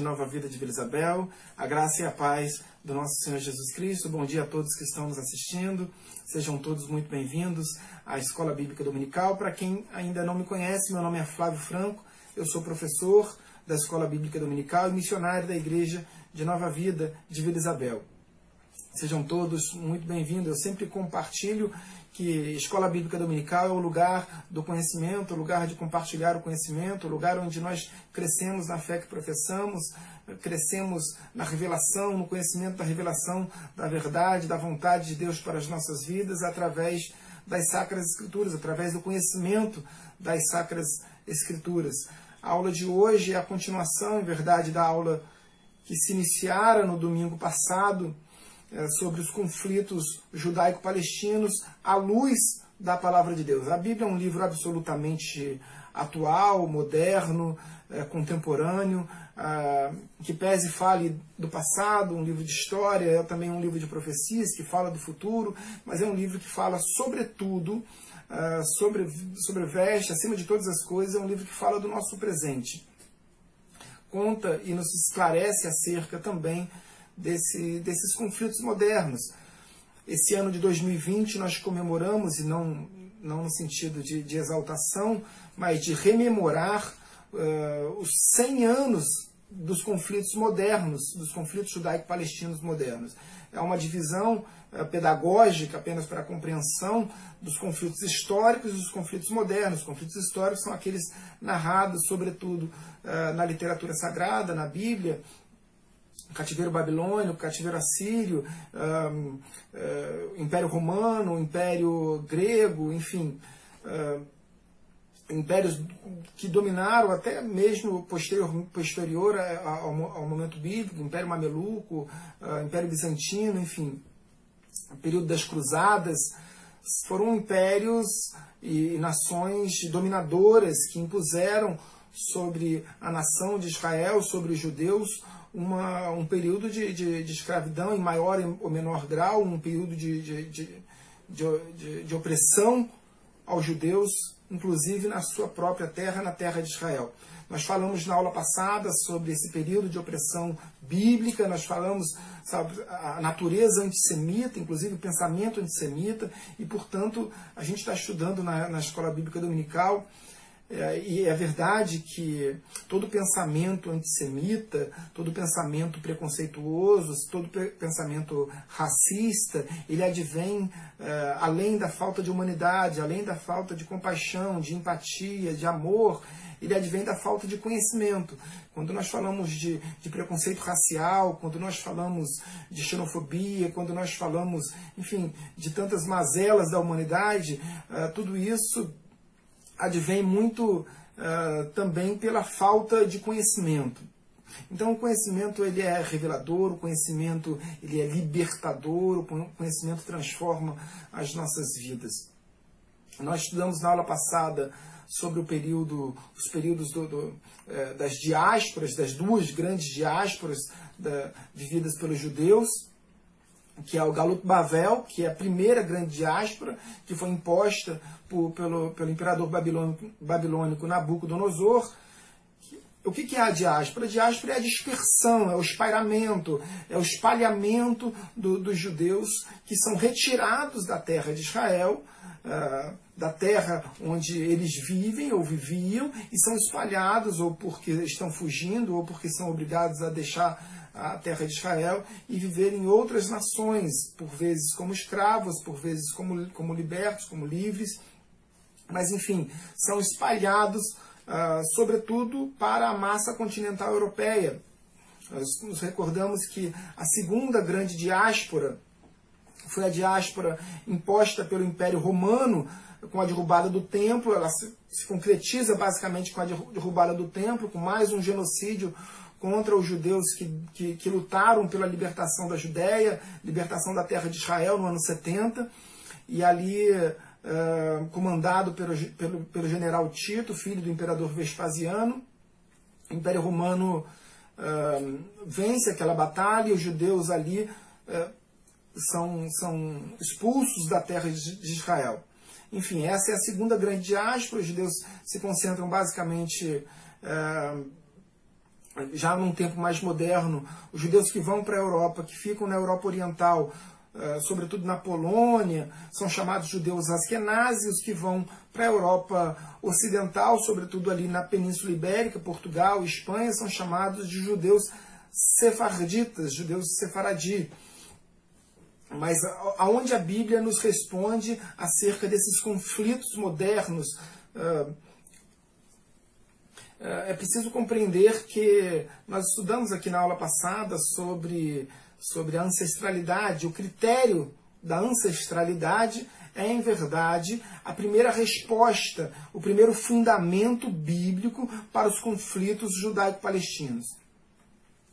de Nova Vida de Vila Isabel, a graça e a paz do nosso Senhor Jesus Cristo. Bom dia a todos que estão nos assistindo. Sejam todos muito bem-vindos à Escola Bíblica Dominical. Para quem ainda não me conhece, meu nome é Flávio Franco, eu sou professor da Escola Bíblica Dominical e missionário da Igreja de Nova Vida de Vila Isabel. Sejam todos muito bem-vindos. Eu sempre compartilho que Escola Bíblica Dominical é o lugar do conhecimento, o lugar de compartilhar o conhecimento, o lugar onde nós crescemos na fé que professamos, crescemos na revelação, no conhecimento da revelação da verdade, da vontade de Deus para as nossas vidas, através das Sacras Escrituras, através do conhecimento das Sacras Escrituras. A aula de hoje é a continuação, em verdade, da aula que se iniciara no domingo passado sobre os conflitos judaico-palestinos à luz da palavra de Deus. A Bíblia é um livro absolutamente atual, moderno, é, contemporâneo, ah, que pese fale do passado, um livro de história, é também um livro de profecias que fala do futuro, mas é um livro que fala sobretudo ah, sobre, sobre veste, acima de todas as coisas, é um livro que fala do nosso presente. Conta e nos esclarece acerca também desse, desses conflitos modernos. Esse ano de 2020 nós comemoramos, e não, não no sentido de, de exaltação, mas de rememorar uh, os 100 anos dos conflitos modernos, dos conflitos judaico-palestinos modernos. É uma divisão uh, pedagógica apenas para a compreensão dos conflitos históricos e dos conflitos modernos. Os conflitos históricos são aqueles narrados, sobretudo, uh, na literatura sagrada, na Bíblia, cativeiro babilônico, cativeiro assírio, um, uh, Império Romano, Império Grego, enfim, uh, impérios que dominaram até mesmo posterior, posterior ao, ao momento bíblico, Império Mameluco, uh, Império Bizantino, enfim, período das Cruzadas, foram impérios e nações dominadoras que impuseram sobre a nação de Israel, sobre os judeus, uma, um período de, de, de, escravidão, em maior ou menor grau, um período de, de, de, de opressão aos judeus, inclusive na sua própria terra, na terra de Israel. Nós falamos na aula passada sobre esse período de opressão bíblica, nós falamos sobre a natureza antissemita, inclusive o pensamento antissemita, e, portanto, a gente está estudando na, na Escola Bíblica Dominical e é verdade que todo pensamento antissemita, todo pensamento preconceituoso, todo pensamento racista, ele advém é, além da falta de humanidade, além da falta de compaixão, de empatia, de amor, ele advém da falta de conhecimento. Quando nós falamos de, de preconceito racial, quando nós falamos de xenofobia, quando nós falamos, enfim, de tantas mazelas da humanidade, é, tudo isso advém muito uh, também pela falta de conhecimento. Então o conhecimento ele é revelador, o conhecimento ele é libertador, o conhecimento transforma as nossas vidas. Nós estudamos na aula passada sobre o período, os períodos do, do, eh, das diásporas, das duas grandes diásporas da, vividas pelos judeus, que é o Galut Bavel, que é a primeira grande diáspora que foi imposta por, pelo, pelo imperador babilônico, babilônico Nabucodonosor. O que, que é a diáspora? A diáspora é a dispersão, é o espalhamento, é o espalhamento do, dos judeus que são retirados da terra de Israel, uh, da terra onde eles vivem ou viviam, e são espalhados ou porque estão fugindo ou porque são obrigados a deixar a terra de Israel e viver em outras nações, por vezes como escravos, por vezes como, como libertos, como livres, mas enfim, são espalhados, uh, sobretudo, para a massa continental europeia. Nós nos recordamos que a segunda grande diáspora foi a diáspora imposta pelo Império Romano, com a derrubada do templo, ela se, se concretiza basicamente com a derrubada do templo, com mais um genocídio contra os judeus que, que, que, lutaram pela libertação da Judéia, libertação da terra de Israel no ano 70, e ali uh, comandado pelo, pelo, pelo, general Tito, filho do imperador Vespasiano. O Império Romano uh, vence aquela batalha e os judeus ali uh, são, são expulsos da terra de Israel. Enfim, essa é a segunda grande diáspora. Os judeus se concentram basicamente já num tempo mais moderno, os judeus que vão para a Europa, que ficam na Europa Oriental, uh, sobretudo na Polônia, são chamados judeus askenazes, que vão para a Europa Ocidental, sobretudo ali na Península Ibérica, Portugal, Espanha, são chamados de judeus sefarditas, judeus sefaradi. Mas aonde a Bíblia nos responde acerca desses conflitos modernos, é preciso compreender que nós estudamos aqui na aula passada sobre, sobre a ancestralidade. O critério da ancestralidade é, em verdade, a primeira resposta, o primeiro fundamento bíblico para os conflitos judaico-palestinos.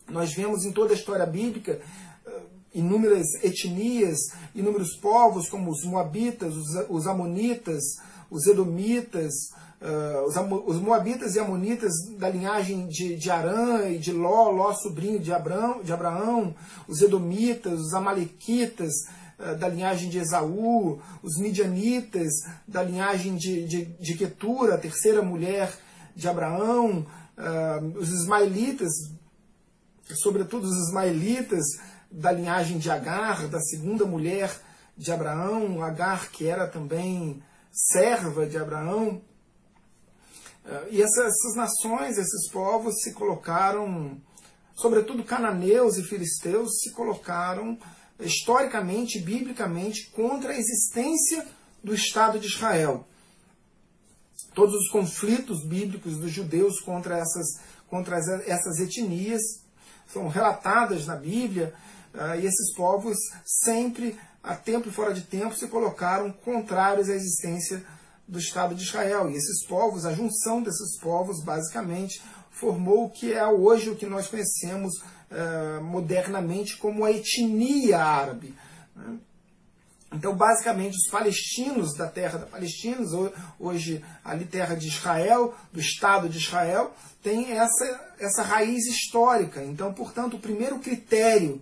Nós vemos em toda a história bíblica eh, inúmeras etnias, inúmeros povos, como os Moabitas, os Amonitas, os Edomitas, Uh, os, os, Moabitas e Amonitas da linhagem de, de Arã e de Ló, Ló sobrinho de Abraão, de Abraão os Edomitas, os Amalequitas uh, da linhagem de Esaú, os Midianitas da linhagem de, de, de Ketura, a terceira mulher de Abraão, uh, os Ismaelitas, sobretudo os Ismaelitas da linhagem de Agar, da segunda mulher de Abraão, Agar que era também serva de Abraão, e essas, essas nações, esses povos se colocaram, sobretudo cananeus e filisteus, se colocaram historicamente, biblicamente, contra a existência do Estado de Israel. Todos os conflitos bíblicos dos judeus contra essas, contra essas etnias são relatadas na Bíblia, eh, e esses povos sempre, a tempo e fora de tempo, se colocaram contrários à existência do Estado de Israel. E esses povos, a junção desses povos, basicamente, formou o que é hoje o que nós conhecemos uh, modernamente como a etnia árabe. Né? Então, basicamente, os palestinos da terra da Palestina, hoje ali terra de Israel, do Estado de Israel, tem essa, essa raiz histórica. Então, portanto, o primeiro critério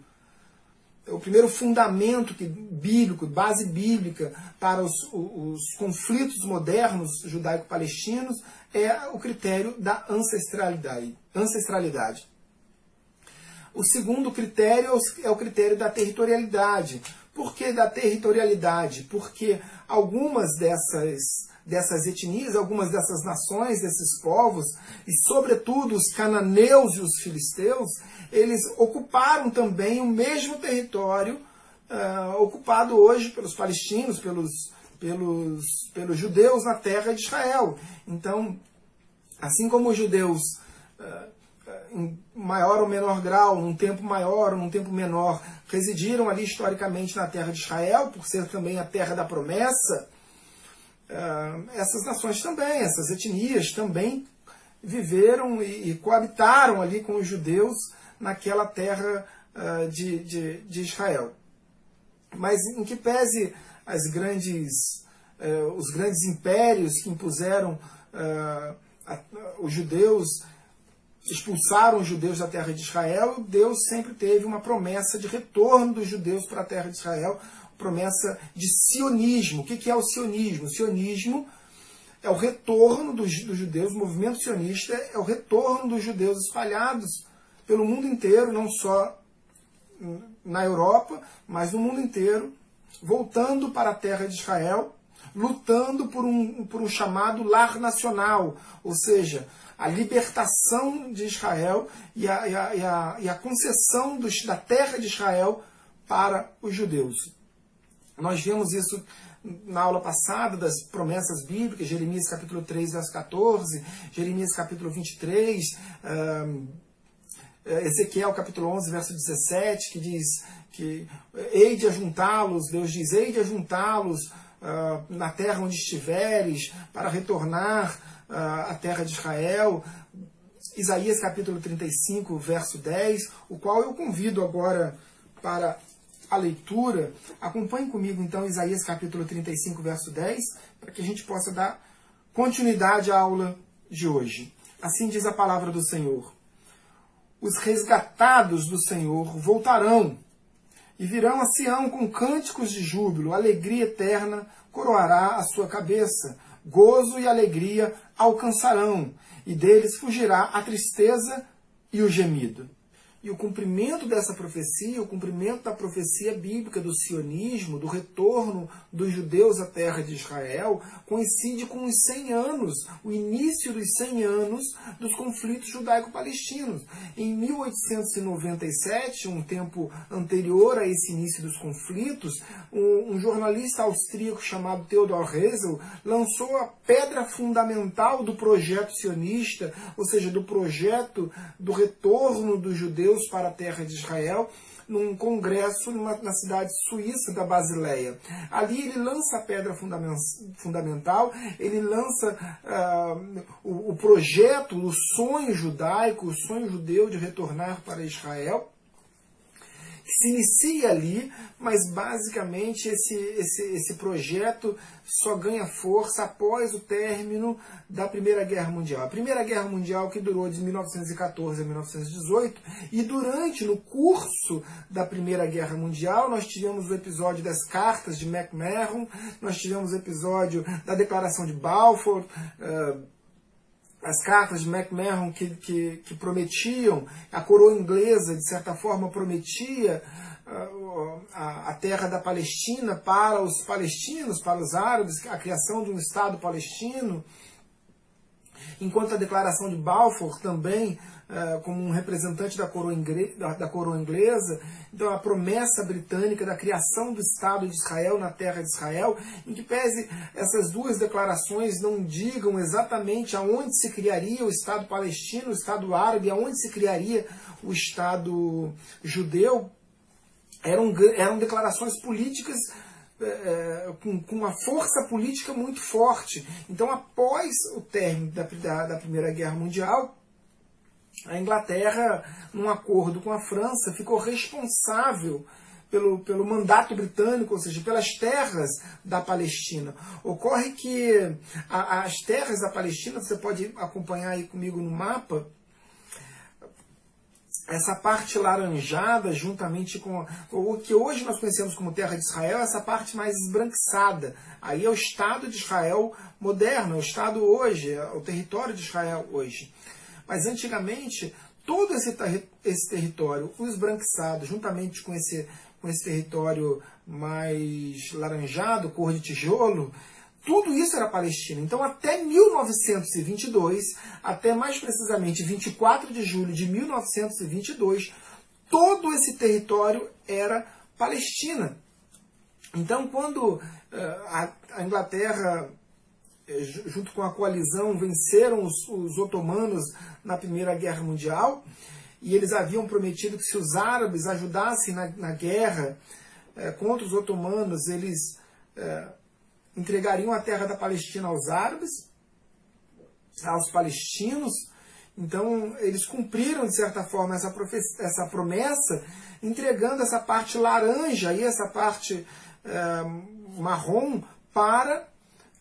o primeiro fundamento que, bíblico, base bíblica para os, os conflitos modernos judaico-palestinos é o critério da ancestralidade. ancestralidade. O segundo critério é o critério da territorialidade. Por que da territorialidade? Porque algumas dessas, dessas etnias, algumas dessas nações, desses povos, e sobretudo os cananeus e os filisteus, eles ocuparam também o mesmo território uh, ocupado hoje pelos palestinos, pelos, pelos, pelos judeus na terra de Israel. Então, assim como os judeus, uh, em maior ou menor grau, num tempo maior ou num tempo menor, residiram ali historicamente na terra de Israel, por ser também a terra da promessa, essas nações também, essas etnias também viveram e, e coabitaram ali com os judeus naquela terra uh, de, de, de, Israel. Mas em que pese as grandes, uh, os grandes impérios que impuseram uh, a, os judeus, expulsaram os judeus da terra de Israel, Deus sempre teve uma promessa de retorno dos judeus para a terra de Israel, promessa de sionismo. O que é o sionismo? O sionismo é o retorno dos, dos judeus, o movimento sionista é o retorno dos judeus espalhados pelo mundo inteiro, não só na Europa, mas no mundo inteiro, voltando para a terra de Israel, lutando por um, por um chamado lar nacional, ou seja, a libertação de Israel e a, e a, e a, e a concessão dos, da terra de Israel para os judeus. Nós vimos isso na aula passada das promessas bíblicas, Jeremias capítulo 3, verso 14, Jeremias capítulo 23, um, é, Ezequiel capítulo 11, verso 17, que diz que hei de ajuntá-los, Deus diz, hei de ajuntá-los uh, na terra onde estiveres, para retornar uh, à terra de Israel. Isaías capítulo 35, verso 10, o qual eu convido agora para a leitura. Acompanhe comigo então Isaías capítulo 35, verso 10, para que a gente possa dar continuidade à aula de hoje. Assim diz a palavra do Senhor os resgatados do Senhor voltarão e virão a Sião com cânticos de júbilo, alegria eterna coroará a sua cabeça, gozo e alegria alcançarão, e deles fugirá a tristeza e o gemido. E o cumprimento dessa profecia, o cumprimento da profecia bíblica do sionismo, do retorno dos judeus à terra de Israel, coincide com os 100 anos, o início dos 100 anos dos conflitos judaico-palestinos. Em 1897, um tempo anterior a esse início dos conflitos, um, um jornalista austríaco chamado Theodor Herzl lançou a pedra fundamental do projeto sionista, ou seja, do projeto do retorno dos judeus Para a terra de Israel, num congresso numa, na cidade suíça da Basileia. Ali ele lança a pedra fundamental, ele lança uh, o, o projeto, o sonho judaico, o sonho judeu de retornar para Israel se inicia ali, mas basicamente esse, esse, esse projeto só ganha força após o término da Primeira Guerra Mundial. A Primeira Guerra Mundial que durou de 1914 a 1918 e durante, no curso da Primeira Guerra Mundial, nós tivemos o episódio das cartas de McMahon, nós tivemos o episódio da Declaração de Balfour, uh, as cartas de McMahon que, que, que, prometiam, a coroa inglesa, de certa forma, prometia uh, a, a, terra da Palestina para os palestinos, para os árabes, a criação de um Estado palestino, enquanto a declaração de Balfour também uh, como um representante da coroa, da, da coroa inglesa, então a promessa britânica da criação do Estado de Israel na terra de Israel, em que pese essas duas declarações não digam exatamente aonde se criaria o Estado palestino, o Estado árabe, aonde se criaria o Estado judeu, eram, eram declarações políticas é, com, com, uma força política muito forte. Então, após o término da, da, da Primeira Guerra Mundial, a Inglaterra, num acordo com a França, ficou responsável pelo, pelo mandato britânico, ou seja, pelas terras da Palestina. Ocorre que a, as terras da Palestina, você pode acompanhar aí comigo no mapa, essa parte laranjada, juntamente com o que hoje nós conhecemos como Terra de Israel, essa parte mais esbranquiçada. Aí é o Estado de Israel moderno, é o Estado hoje, é o território de Israel hoje. Mas antigamente, todo esse, esse território, o esbranquiçado, juntamente com esse, com esse território mais laranjado, cor de tijolo, tudo isso era Palestina. Então, até 1922, até mais precisamente 24 de julho de 1922, todo esse território era Palestina. Então, quando uh, a, Inglaterra é, junto com a coalizão, venceram os, os, otomanos na Primeira Guerra Mundial, e eles haviam prometido que se os árabes ajudassem na, na guerra é, contra os otomanos, eles entregariam a terra da Palestina aos árabes, aos palestinos. Então, eles cumpriram, de certa forma, essa, essa promessa, entregando essa parte laranja e essa parte é, marrom para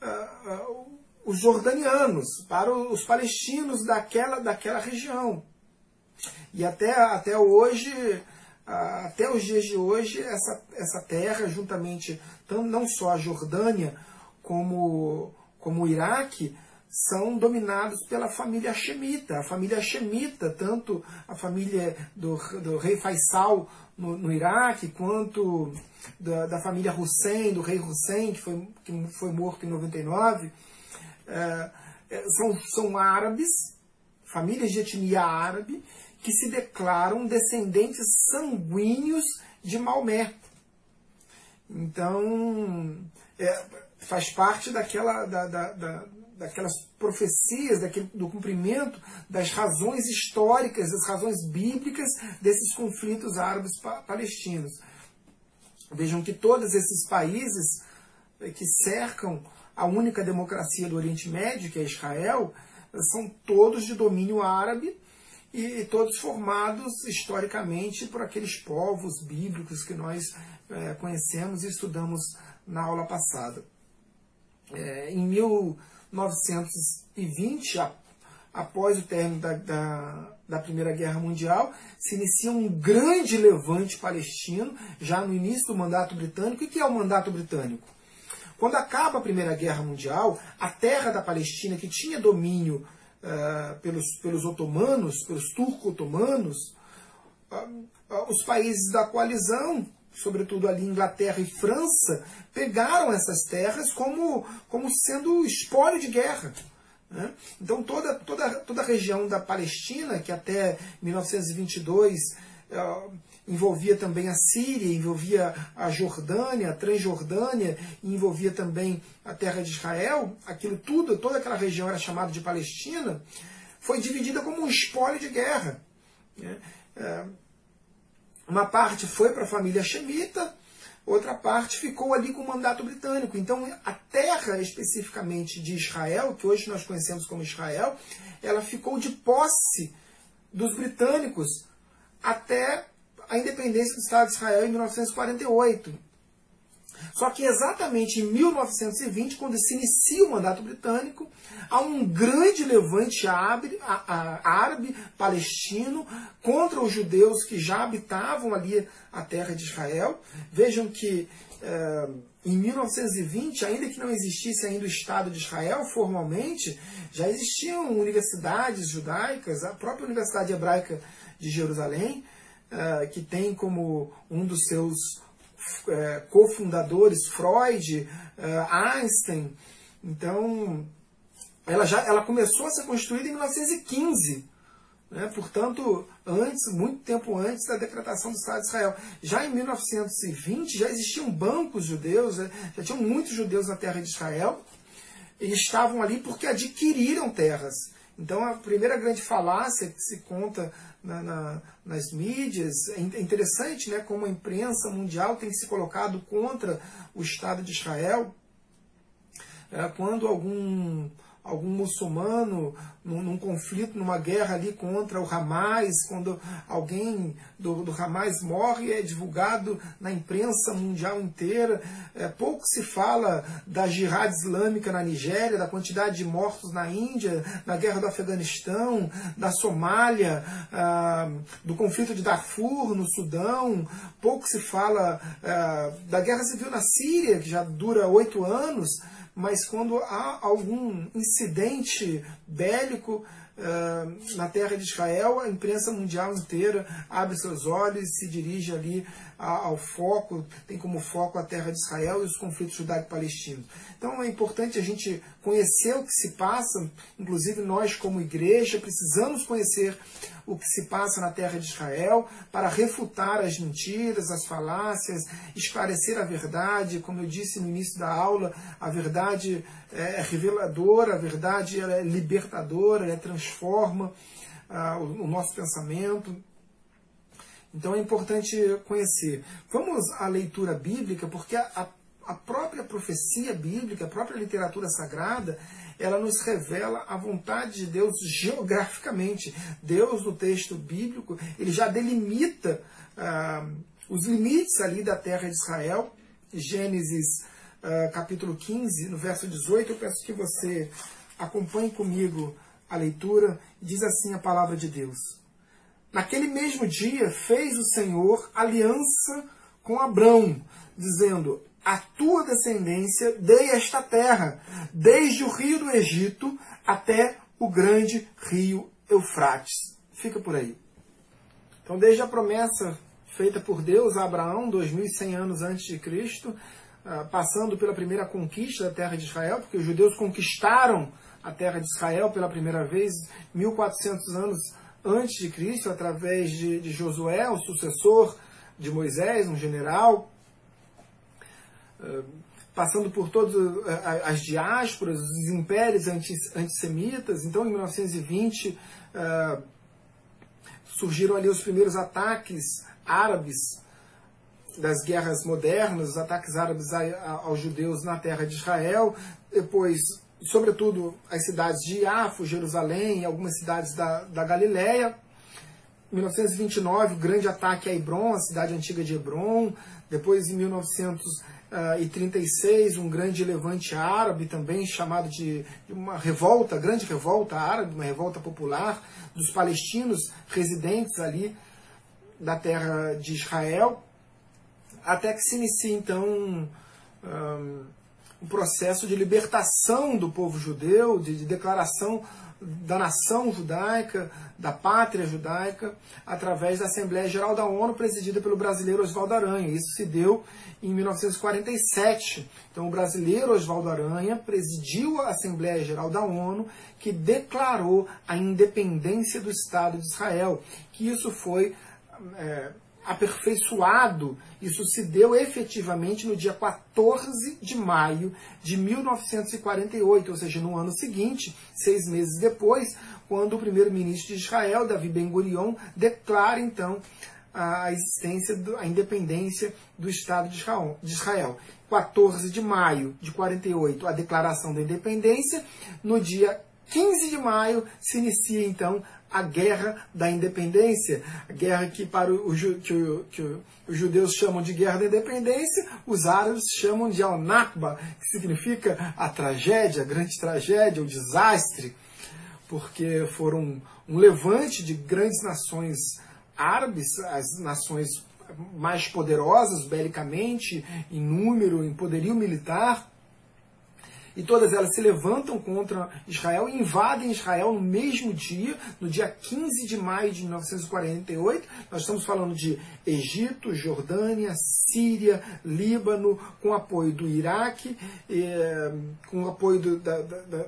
uh, os jordanianos, para os palestinos daquela, daquela região. E até, até hoje, uh, até os dias de hoje, essa, essa terra, juntamente, não só a Jordânia, como, como o Iraque, são dominados pela família Hashemita. A família Hashemita, tanto a família do, do rei Faisal no, no Iraque, quanto da, da, família Hussein, do rei Hussein, que foi, que foi morto em 99, é, é, são, são árabes, famílias de etnia árabe, que se declaram descendentes sanguíneos de Maomé. Então, é, faz parte daquela, da, da, da, daquelas profecias, daquele, do cumprimento das razões históricas, das razões bíblicas desses conflitos árabes palestinos. Vejam que todos esses países eh, que cercam a única democracia do Oriente Médio, que é Israel, são todos de domínio árabe e todos formados historicamente por aqueles povos bíblicos que nós é, conhecemos e estudamos na aula passada. É, em 1920, após o término da, da, da, Primeira Guerra Mundial, se inicia um grande levante palestino, já no início do mandato britânico. O que é o mandato britânico? Quando acaba a Primeira Guerra Mundial, a terra da Palestina, que tinha domínio uh, pelos, pelos otomanos, pelos turco-otomanos, uh, os países da coalizão, sobretudo ali Inglaterra e França, pegaram essas terras como, como sendo espólio de guerra. Né? Então toda, toda, toda a região da Palestina, que até 1922 uh, envolvia também a Síria, envolvia a Jordânia, a Transjordânia, envolvia também a terra de Israel, aquilo tudo, toda aquela região era chamada de Palestina, foi dividida como um espólio de guerra. Né? É, uma parte foi para a família Shemita, outra parte ficou ali com o mandato britânico. Então, a terra especificamente de Israel, que hoje nós conhecemos como Israel, ela ficou de posse dos britânicos até a independência do Estado de Israel em 1948. Só que exatamente em 1920, quando se inicia o mandato britânico, há um grande levante árabe, palestino contra os judeus que já habitavam ali a terra de Israel. Vejam que eh, em 1920, ainda que não existisse ainda o Estado de Israel formalmente, já existiam universidades judaicas, a própria Universidade Hebraica de Jerusalém, eh, que tem como um dos seus é, cofundadores Freud, é, Einstein. Então, ela já ela começou a ser construída em 1915. Né? Portanto, antes, muito tempo antes da decretação do Estado de Israel. Já em 1920 já existiam bancos judeus, né? já tinham muitos judeus na terra de Israel. Eles estavam ali porque adquiriram terras. Então, a primeira grande falácia que se conta na, na, nas mídias. É, é interessante né, como a imprensa mundial tem se colocado contra o Estado de Israel. É, quando algum algum muçulmano num, num, conflito, numa guerra ali contra o Hamas, quando alguém do, do Hamas morre, é divulgado na imprensa mundial inteira. É, pouco se fala da jihad islâmica na Nigéria, da quantidade de mortos na Índia, da guerra do Afeganistão, da Somália, ah, do conflito de Darfur no Sudão. Pouco se fala ah, da guerra civil na Síria, que já dura oito anos mas quando há algum incidente bélico uh, na terra de Israel, a imprensa mundial inteira abre seus olhos e se dirige ali ao foco, tem como foco a terra de Israel e os conflitos judaico-palestinos. Então é importante a gente conhecer o que se passa, inclusive nós, como igreja, precisamos conhecer o que se passa na terra de Israel para refutar as mentiras, as falácias, esclarecer a verdade. Como eu disse no início da aula, a verdade é reveladora, a verdade é libertadora, ela transforma ah, o, o nosso pensamento. Então é importante conhecer. Vamos à leitura bíblica, porque a, a própria profecia bíblica, a própria literatura sagrada, ela nos revela a vontade de Deus geograficamente. Deus, no texto bíblico, ele já delimita ah, os limites ali da terra de Israel. Gênesis ah, capítulo 15, no verso 18, eu peço que você acompanhe comigo a leitura. Diz assim a palavra de Deus. Naquele mesmo dia fez o Senhor aliança com Abrão, dizendo: A tua descendência dei esta terra, desde o rio do Egito até o grande rio Eufrates. Fica por aí. Então, desde a promessa feita por Deus a Abraão, 2100 anos antes de Cristo, ah, passando pela primeira conquista da terra de Israel, porque os judeus conquistaram a terra de Israel pela primeira vez 1400 anos antes de Cristo, através de, de Josué, o sucessor de Moisés, um general, passando por todas eh, as diásporas, os impérios antissemitas. Então, em 1920, eh, surgiram ali os primeiros ataques árabes das guerras modernas, os ataques árabes aos judeus na terra de Israel. Depois, sobretudo as cidades de Iafo, Jerusalém, algumas cidades da, da Galiléia. 1929, o grande ataque a Hebron, a cidade antiga de Hebron. Depois, em 1936, um grande levante árabe também, chamado de uma revolta, grande revolta árabe, uma revolta popular dos palestinos residentes ali da terra de Israel. Até que se inicia, então, um, um processo de libertação do povo judeu, de, de declaração da nação judaica, da pátria judaica, através da Assembleia Geral da ONU, presidida pelo brasileiro Oswaldo Aranha. Isso se deu em 1947. Então, o brasileiro Oswaldo Aranha presidiu a Assembleia Geral da ONU, que declarou a independência do Estado de Israel. Que isso foi é, aperfeiçoado, isso se deu efetivamente no dia 14 de maio de 1948, ou seja, no ano seguinte, seis meses depois, quando o primeiro-ministro de Israel, Davi Ben-Gurion, declara então a existência, a independência do Estado de Israel. 14 de maio de 48, a declaração da independência. No dia 15 de maio se inicia então a guerra da independência, a guerra que para o, que, o, que os judeus chamam de guerra da independência, os árabes chamam de al-Nakba, que significa a tragédia, a grande tragédia, o desastre, porque foram um levante de grandes nações árabes, as nações mais poderosas belicamente, em número, em poderio militar, e todas elas se levantam contra Israel e invadem Israel no mesmo dia, no dia 15 de maio de 1948. Nós estamos falando de Egito, Jordânia, Síria, Líbano, com apoio do Iraque, eh, com apoio do, da, da, da,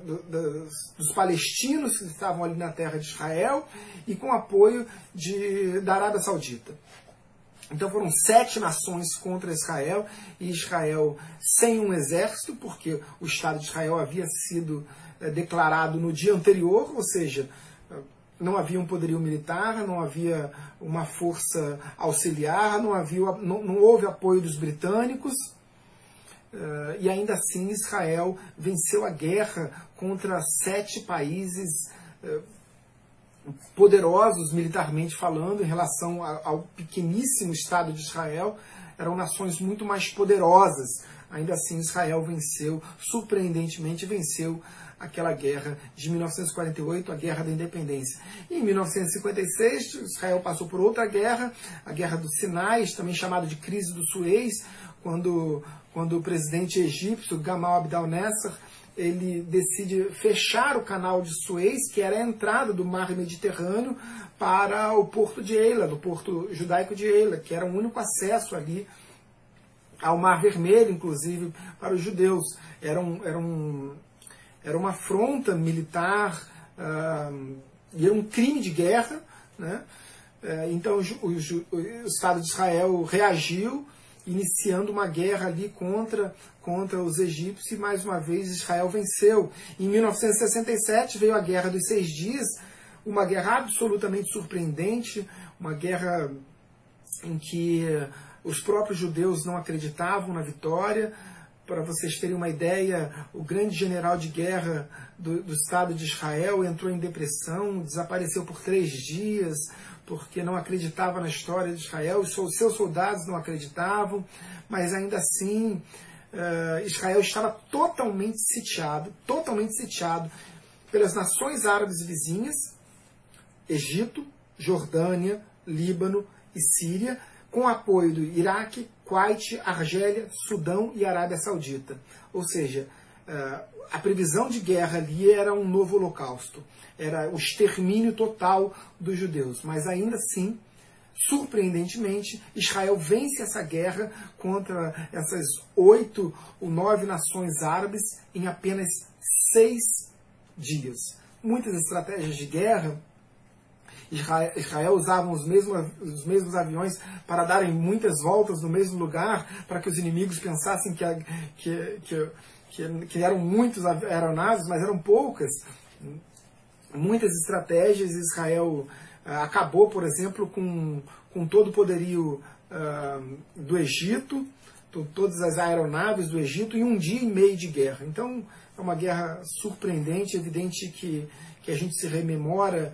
dos palestinos que estavam ali na terra de Israel e com apoio de, da Arábia Saudita. Então foram sete nações contra Israel, e Israel sem um exército, porque o Estado de Israel havia sido é, declarado no dia anterior, ou seja, não havia um poderio militar, não havia uma força auxiliar, não, havia, não, não houve apoio dos britânicos, uh, e ainda assim Israel venceu a guerra contra sete países. Poderosos militarmente falando em relação ao pequeníssimo Estado de Israel, eram nações muito mais poderosas. Ainda assim, Israel venceu, surpreendentemente venceu aquela guerra de 1948, a Guerra da Independência. E em 1956, Israel passou por outra guerra, a Guerra dos Sinais, também chamada de Crise do Suez, quando, quando o presidente egípcio Gamal Abdel Nasser ele decide fechar o canal de Suez, que era a entrada do mar Mediterrâneo, para o porto de Eila, do porto judaico de Eila, que era o único acesso ali ao Mar Vermelho, inclusive, para os judeus. Era, um, era, um, era uma afronta militar uh, e era um crime de guerra. Né? Uh, então o, o, o Estado de Israel reagiu iniciando uma guerra ali contra, contra os egípcios e mais uma vez Israel venceu. Em 1967 veio a Guerra dos Seis Dias, uma guerra absolutamente surpreendente, uma guerra em que os próprios judeus não acreditavam na vitória. Para vocês terem uma ideia, o grande general de guerra do, do Estado de Israel entrou em depressão, desapareceu por três dias porque não acreditava na história de Israel, os seus soldados não acreditavam, mas ainda assim uh, Israel estava totalmente sitiado, totalmente sitiado pelas nações árabes vizinhas, Egito, Jordânia, Líbano e Síria, com apoio do Iraque, Kuwait, Argélia, Sudão e Arábia Saudita. Ou seja, a previsão de guerra ali era um novo holocausto era o extermínio total dos judeus. Mas ainda assim, surpreendentemente, Israel vence essa guerra contra essas oito ou nove nações árabes em apenas seis dias. Muitas estratégias de guerra Israel, usava os mesmos, os mesmos aviões para darem muitas voltas no mesmo lugar, para que os inimigos pensassem que, que, que, que, que eram muitos aeronaves, mas eram poucas muitas estratégias. Israel uh, acabou, por exemplo, com, com todo o poderio uh, do Egito, todas as aeronaves do Egito, em um dia e meio de guerra. Então, é uma guerra surpreendente, evidente que, que a gente se rememora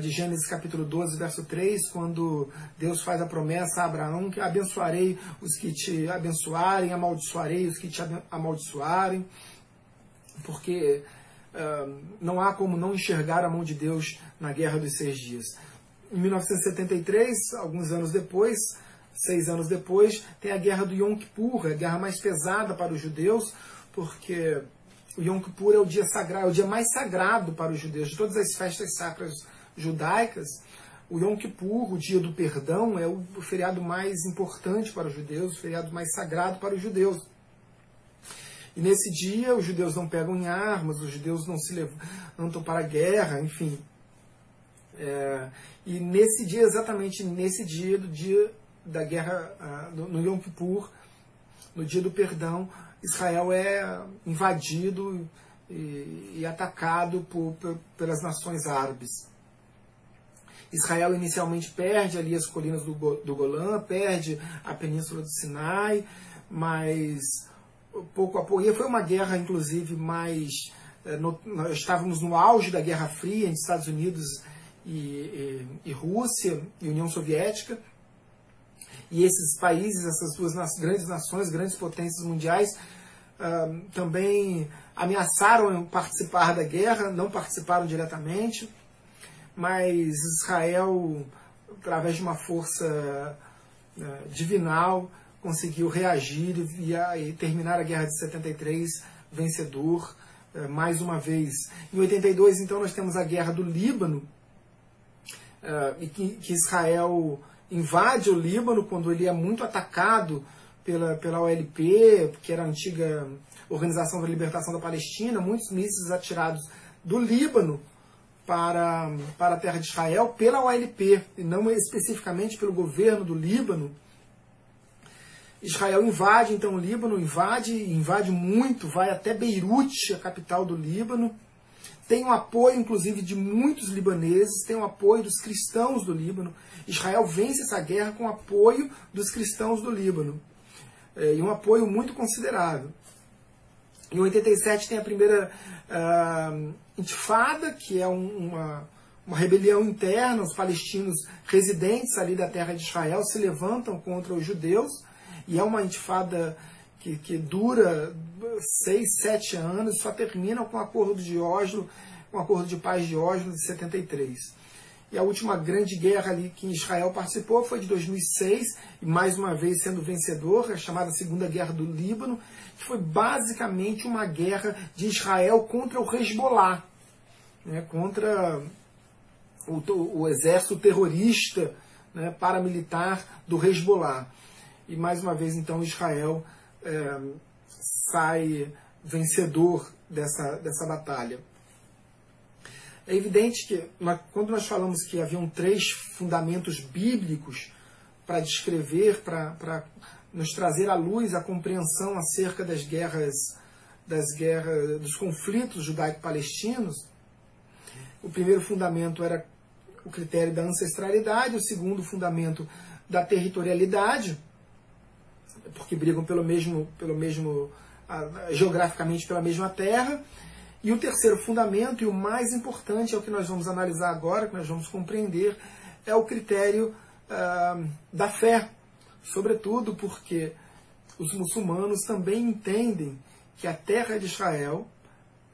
de Gênesis capítulo 12, verso 3, quando Deus faz a promessa a Abraão que abençoarei os que te abençoarem, amaldiçoarei os que te amaldiçoarem, porque não há como não enxergar a mão de Deus na Guerra dos Seis Dias. Em 1973, alguns anos depois, seis anos depois, tem a Guerra do Yom Kippur, a guerra mais pesada para os judeus, porque o Yom Kippur é o dia sagrado, é o dia mais sagrado para os judeus. De todas as festas sacras judaicas, o Yom Kippur, o dia do perdão, é o feriado mais importante para os judeus, o feriado mais sagrado para os judeus. E nesse dia os judeus não pegam em armas, os judeus não se levantam para a guerra, enfim. É, e nesse dia, exatamente nesse dia, do dia da guerra, no Yom Kippur, no dia do perdão, Israel é invadido e, e atacado por, por, pelas nações árabes. Israel inicialmente perde ali as colinas do, do Golã, perde a península do Sinai, mas pouco a pouco. E foi uma guerra, inclusive, mais. Eh, no, nós estávamos no auge da Guerra Fria entre Estados Unidos e, e, e Rússia e União Soviética. E esses países, essas duas grandes nações, grandes potências mundiais, também ameaçaram participar da guerra, não participaram diretamente, mas Israel, através de uma força uh, divinal, conseguiu reagir e, e, terminar a guerra de 73 vencedor, uh, mais uma vez. Em 82, então, nós temos a guerra do Líbano, e que, que Israel invade o Líbano quando ele é muito atacado pela, pela OLP, que era a antiga Organização da Libertação da Palestina, muitos mísseis atirados do Líbano para, para a terra de Israel pela OLP, e não especificamente pelo governo do Líbano. Israel invade então o Líbano, invade, invade muito, vai até Beirute, a capital do Líbano. Tem o apoio, inclusive, de muitos libaneses, tem o apoio dos cristãos do Líbano. Israel vence essa guerra com o apoio dos cristãos do Líbano. É, e um apoio muito considerável. Em 87 tem a primeira uh, intifada, que é um, uma, uma rebelião interna. Os palestinos residentes ali da terra de Israel se levantam contra os judeus. E é uma intifada que, que dura seis, sete anos, só termina com o acordo de Oslo, com o acordo de paz de Oslo de 73. E a última grande guerra ali que Israel participou foi de 2006, e mais uma vez sendo vencedor, a chamada Segunda Guerra do Líbano, que foi basicamente uma guerra de Israel contra o Hezbollah, né, contra o, o, exército terrorista né, paramilitar do Hezbollah. E mais uma vez, então, Israel é, sai vencedor dessa, dessa batalha. É evidente que quando nós falamos que haviam três fundamentos bíblicos para descrever, para nos trazer à luz a compreensão acerca das guerras, das guerras, dos conflitos judaico-palestinos, o primeiro fundamento era o critério da ancestralidade, o segundo fundamento da territorialidade, porque brigam pelo mesmo, pelo mesmo geograficamente pela mesma terra, e o terceiro fundamento, e o mais importante, é o que nós vamos analisar agora, que nós vamos compreender, é o critério uh, da fé. Sobretudo porque os muçulmanos também entendem que a terra de Israel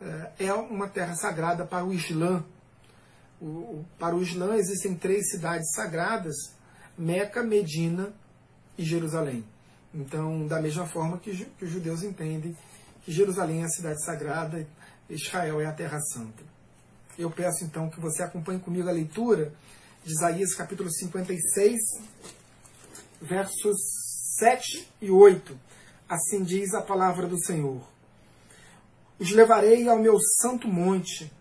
uh, é uma terra sagrada para o Islã. O, para o Islã existem três cidades sagradas: Meca, Medina e Jerusalém. Então, da mesma forma que, que os judeus entendem que Jerusalém é a cidade sagrada Israel é a Terra Santa. Eu peço então que você acompanhe comigo a leitura de Isaías capítulo 56, versos 7 e 8. Assim diz a palavra do Senhor. Os levarei ao meu santo monte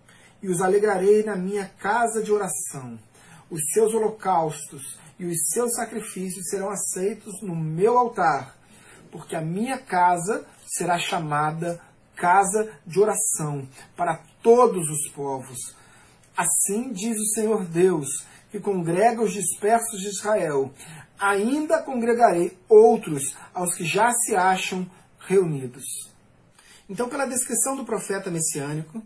e os alegrarei na minha casa de oração. Os seus holocaustos e os seus sacrifícios serão aceitos no meu altar, porque a minha casa será chamada casa de oração para todos os povos. Assim diz o Senhor Deus, que congrega os dispersos de Israel. Ainda congregarei outros aos que já se acham reunidos. Então, pela descrição do profeta messiânico,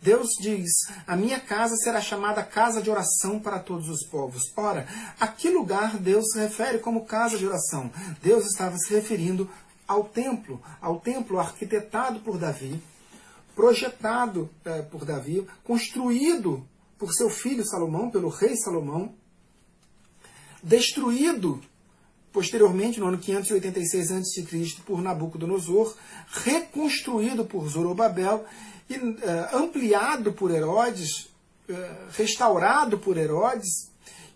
Deus diz: A minha casa será chamada casa de oração para todos os povos. Ora, a que lugar Deus se refere como casa de oração? Deus estava se referindo ao templo, ao templo arquitetado por Davi, projetado é, por Davi, construído por seu filho Salomão, pelo rei Salomão, destruído posteriormente, no ano 586 a.C., por Nabucodonosor, reconstruído por Zorobabel e uh, ampliado por Herodes, uh, restaurado por Herodes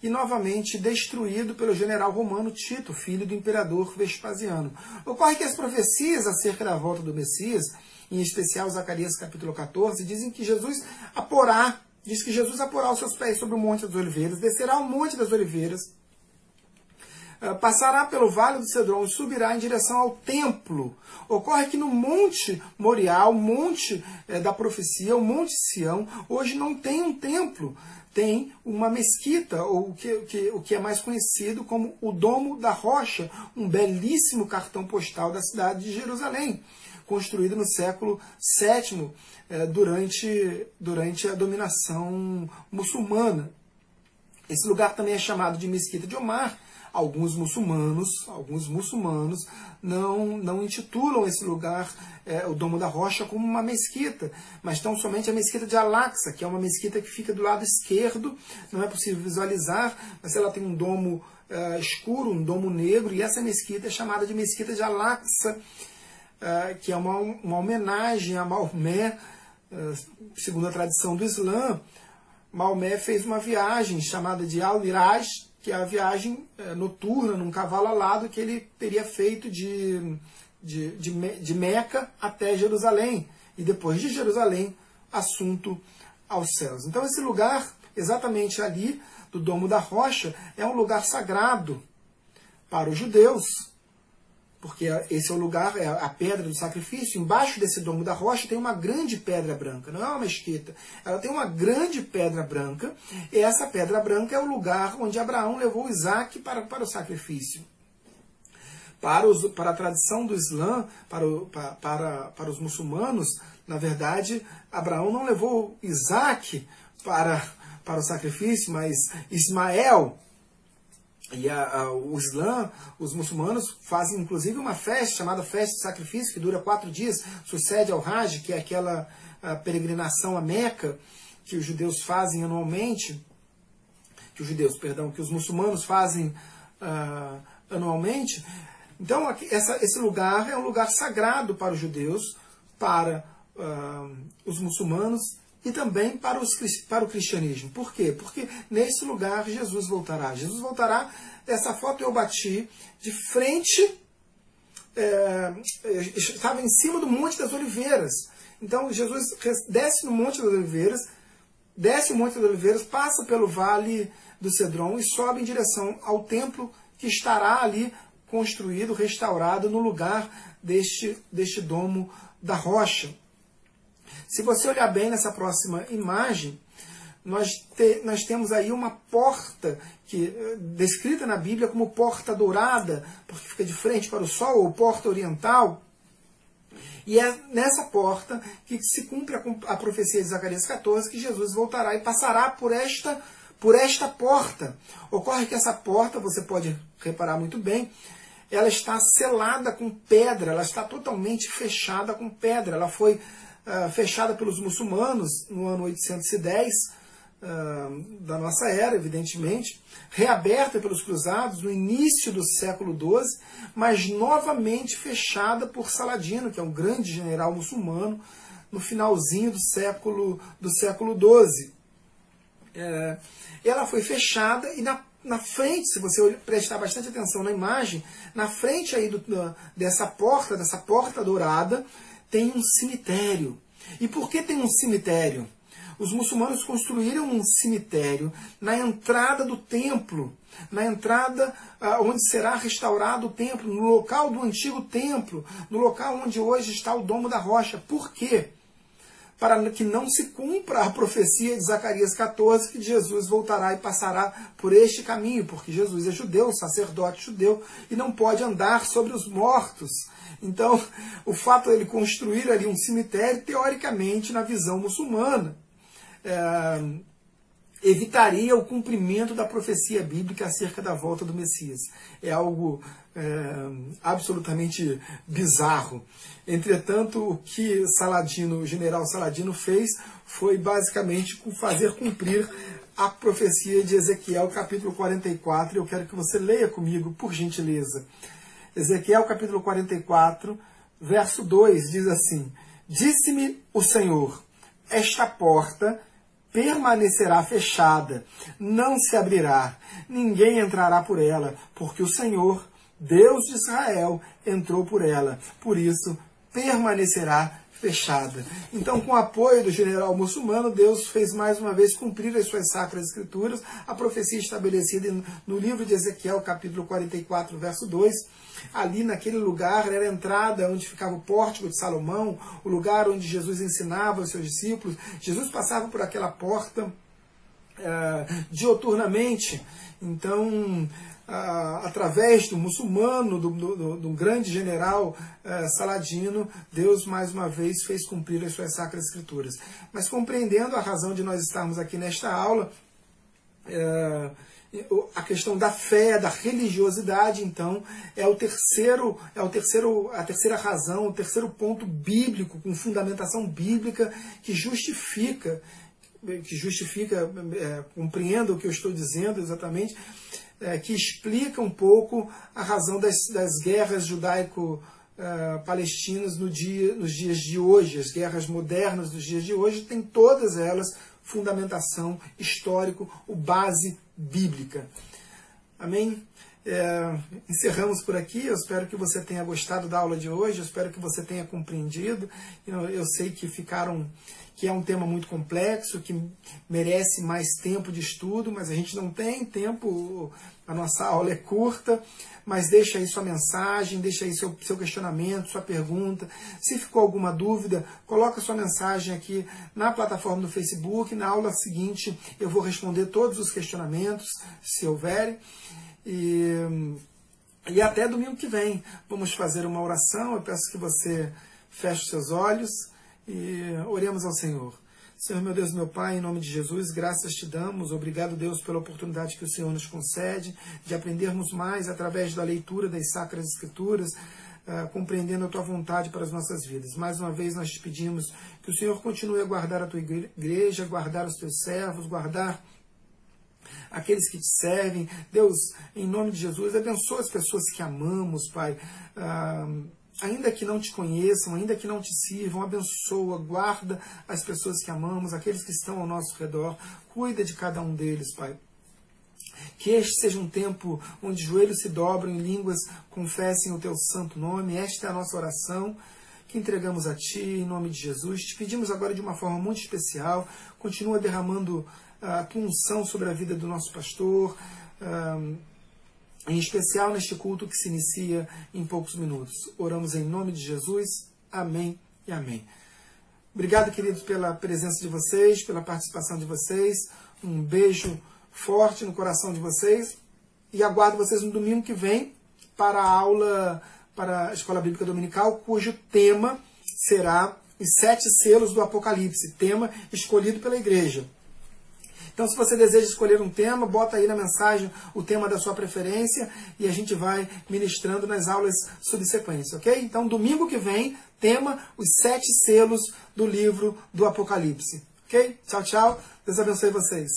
e novamente destruído pelo general romano Tito, filho do imperador Vespasiano. Ocorre que as profecias acerca da volta do Messias, em especial Zacarias capítulo 14, dizem que Jesus aporá, diz que Jesus aporá os seus pés sobre o Monte das Oliveiras, descerá ao Monte das Oliveiras, passará pelo Vale do Cedron e subirá em direção ao templo. Ocorre que no Monte Moriá, o Monte eh, da Profecia, o Monte Sião, hoje não tem um templo tem uma mesquita, ou o que, que, o que é mais conhecido como o Domo da Rocha, um belíssimo cartão postal da cidade de Jerusalém, construído no século VII, eh, durante, durante a dominação muçulmana. Esse lugar também é chamado de Mesquita de Omar, alguns muçulmanos, alguns muçulmanos não, não intitulam esse lugar, é, o Domo da Rocha, como uma mesquita, mas tão somente a mesquita de Al-Aqsa, que é uma mesquita que fica do lado esquerdo, não é possível visualizar, mas ela tem um domo é, escuro, um domo negro, e essa mesquita é chamada de mesquita de Al-Aqsa, é, que é uma, uma homenagem a Maomé, é, segundo a tradição do Islã, Maomé fez uma viagem chamada de Al-Iraj, que é a viagem é, noturna num cavalo alado que ele teria feito de, de, de, de Meca até Jerusalém, e depois de Jerusalém, assunto aos céus. Então, esse lugar, exatamente ali, do Domo da Rocha, é um lugar sagrado para os judeus, porque esse é o lugar, é a pedra do sacrifício. Embaixo desse domo da rocha tem uma grande pedra branca, não é uma mesquita. Ela tem uma grande pedra branca, e essa pedra branca é o lugar onde Abraão levou Isaac para, para o sacrifício. Para, os, para a tradição do Islã, para, o, para, para, para os muçulmanos, na verdade, Abraão não levou Isaac para, para o sacrifício, mas Ismael e a, a, o Islã, os muçulmanos, fazem inclusive uma festa chamada Festa de Sacrifício, que dura quatro dias, sucede ao Hajj, que é aquela peregrinação a Meca que os judeus fazem anualmente, que os judeus, perdão, que os muçulmanos fazem uh, anualmente. Então, aqui, essa, esse lugar é um lugar sagrado para os judeus, para uh, os muçulmanos e também para, os, para o cristianismo. Por quê? Porque nesse lugar Jesus voltará. Jesus voltará, essa foto eu bati de frente, é, estava em cima do Monte das Oliveiras. Então Jesus desce no Monte das Oliveiras, desce o Monte das Oliveiras, passa pelo Vale do Cedron e sobe em direção ao templo que estará ali construído, restaurado no lugar deste, deste domo da rocha. Se você olhar bem nessa próxima imagem, nós, te, nós temos aí uma porta que eh, descrita na Bíblia como porta dourada, porque fica de frente para o sol, ou porta oriental. E é nessa porta que se cumpre a, profecia de Zacarias 14 que Jesus voltará e passará por esta por esta porta. Ocorre que essa porta, você pode reparar muito bem, ela está selada com pedra, ela está totalmente fechada com pedra. Ela foi uh, fechada pelos muçulmanos no ano 810 uh, da nossa era, evidentemente, reaberta pelos cruzados no início do século XII, mas novamente fechada por Saladino, que é um grande general muçulmano, no finalzinho do século do século XII. É, ela foi fechada e na, na frente, se você prestar bastante atenção na imagem, na frente aí do, dessa porta, dessa porta dourada, tem um cemitério. E por que tem um cemitério? Os muçulmanos construíram um cemitério na entrada do templo, na entrada ah, onde será restaurado o templo, no local do antigo templo, no local onde hoje está o Domo da Rocha. Por quê? Para que não se cumpra a profecia de Zacarias 14, que Jesus voltará e passará por este caminho, porque Jesus é judeu, sacerdote judeu, e não pode andar sobre os mortos. Então, o fato de ele construir ali um cemitério, teoricamente, na visão muçulmana, é, evitaria o cumprimento da profecia bíblica acerca da volta do Messias. É algo é, absolutamente bizarro. Entretanto, o que Saladino, o general Saladino fez foi basicamente fazer cumprir a profecia de Ezequiel, capítulo 44. Eu quero que você leia comigo, por gentileza. Ezequiel, capítulo 44, verso 2 diz assim: Disse-me o Senhor: Esta porta permanecerá fechada, não se abrirá, ninguém entrará por ela, porque o Senhor, Deus de Israel, entrou por ela. Por isso, permanecerá fechada. Então, com o apoio do general muçulmano, Deus fez mais uma vez cumprir as suas sacras escrituras, a profecia estabelecida no livro de Ezequiel, capítulo 44, verso 2. Ali naquele lugar era a entrada onde ficava o pórtico de Salomão, o lugar onde Jesus ensinava os seus discípulos. Jesus passava por aquela porta uh, dioturnamente. Então, através do muçulmano, do, do, do grande general uh, Saladino, Deus mais uma vez fez cumprir as suas sacras escrituras. Mas compreendendo a razão de nós estarmos aqui nesta aula, uh, a questão da fé, da religiosidade, então, é o terceiro, é o terceiro, a terceira razão, o terceiro ponto bíblico, com fundamentação bíblica, que justifica, que justifica, é, compreenda o que eu estou dizendo exatamente, é, que explica um pouco a razão das, das guerras judaico-palestinas no dia, nos dias de hoje. As guerras modernas dos dias de hoje têm todas elas fundamentação histórico, o base bíblica. Amém? É, encerramos por aqui. Eu espero que você tenha gostado da aula de hoje. Eu espero que você tenha compreendido. Eu, eu sei que ficaram que é um tema muito complexo, que merece mais tempo de estudo, mas a gente não tem tempo, a nossa aula é curta, mas deixa aí sua mensagem, deixa aí seu, seu questionamento, sua pergunta. Se ficou alguma dúvida, coloca sua mensagem aqui na plataforma do Facebook. Na aula seguinte eu vou responder todos os questionamentos, se houverem. E, e até domingo que vem vamos fazer uma oração. Eu peço que você feche seus olhos e oremos ao Senhor. Senhor, meu Deus, meu Pai, em nome de Jesus, graças te damos. Obrigado, Deus, pela oportunidade que o Senhor nos concede de aprendermos mais através da leitura das Sacras Escrituras, uh, compreendendo a tua vontade para as nossas vidas. Mais uma vez nós te pedimos que o Senhor continue a guardar a tua igreja, guardar os teus servos, guardar aqueles que te servem. Deus, em nome de Jesus, abençoa as pessoas que amamos, Pai. Uh, ainda que não te conheçam, ainda que não te sirvam, abençoa, guarda as pessoas que amamos, aqueles que estão ao nosso redor, cuida de cada um deles, Pai. Que este seja um tempo onde joelhos se dobram e línguas confessem o teu santo nome. Esta é a nossa oração que entregamos a Ti, em nome de Jesus. Te pedimos agora de uma forma muito especial, continua derramando a tua unção sobre a vida do nosso pastor. Uh, em especial neste culto que se inicia em poucos minutos. Oramos em nome de Jesus. Amém e amém. Obrigado, queridos, pela presença de vocês, pela participação de vocês. Um beijo forte no coração de vocês. E aguardo vocês no domingo que vem para a aula para a Escola Bíblica Dominical, cujo tema será os sete selos do Apocalipse, tema escolhido pela igreja. Então, se você deseja escolher um tema, bota aí na mensagem o tema da sua preferência e a gente vai ministrando nas aulas subsequentes, ok? Então, domingo que vem, tema os sete selos do livro do Apocalipse. Ok? Tchau, tchau. Deus abençoe vocês.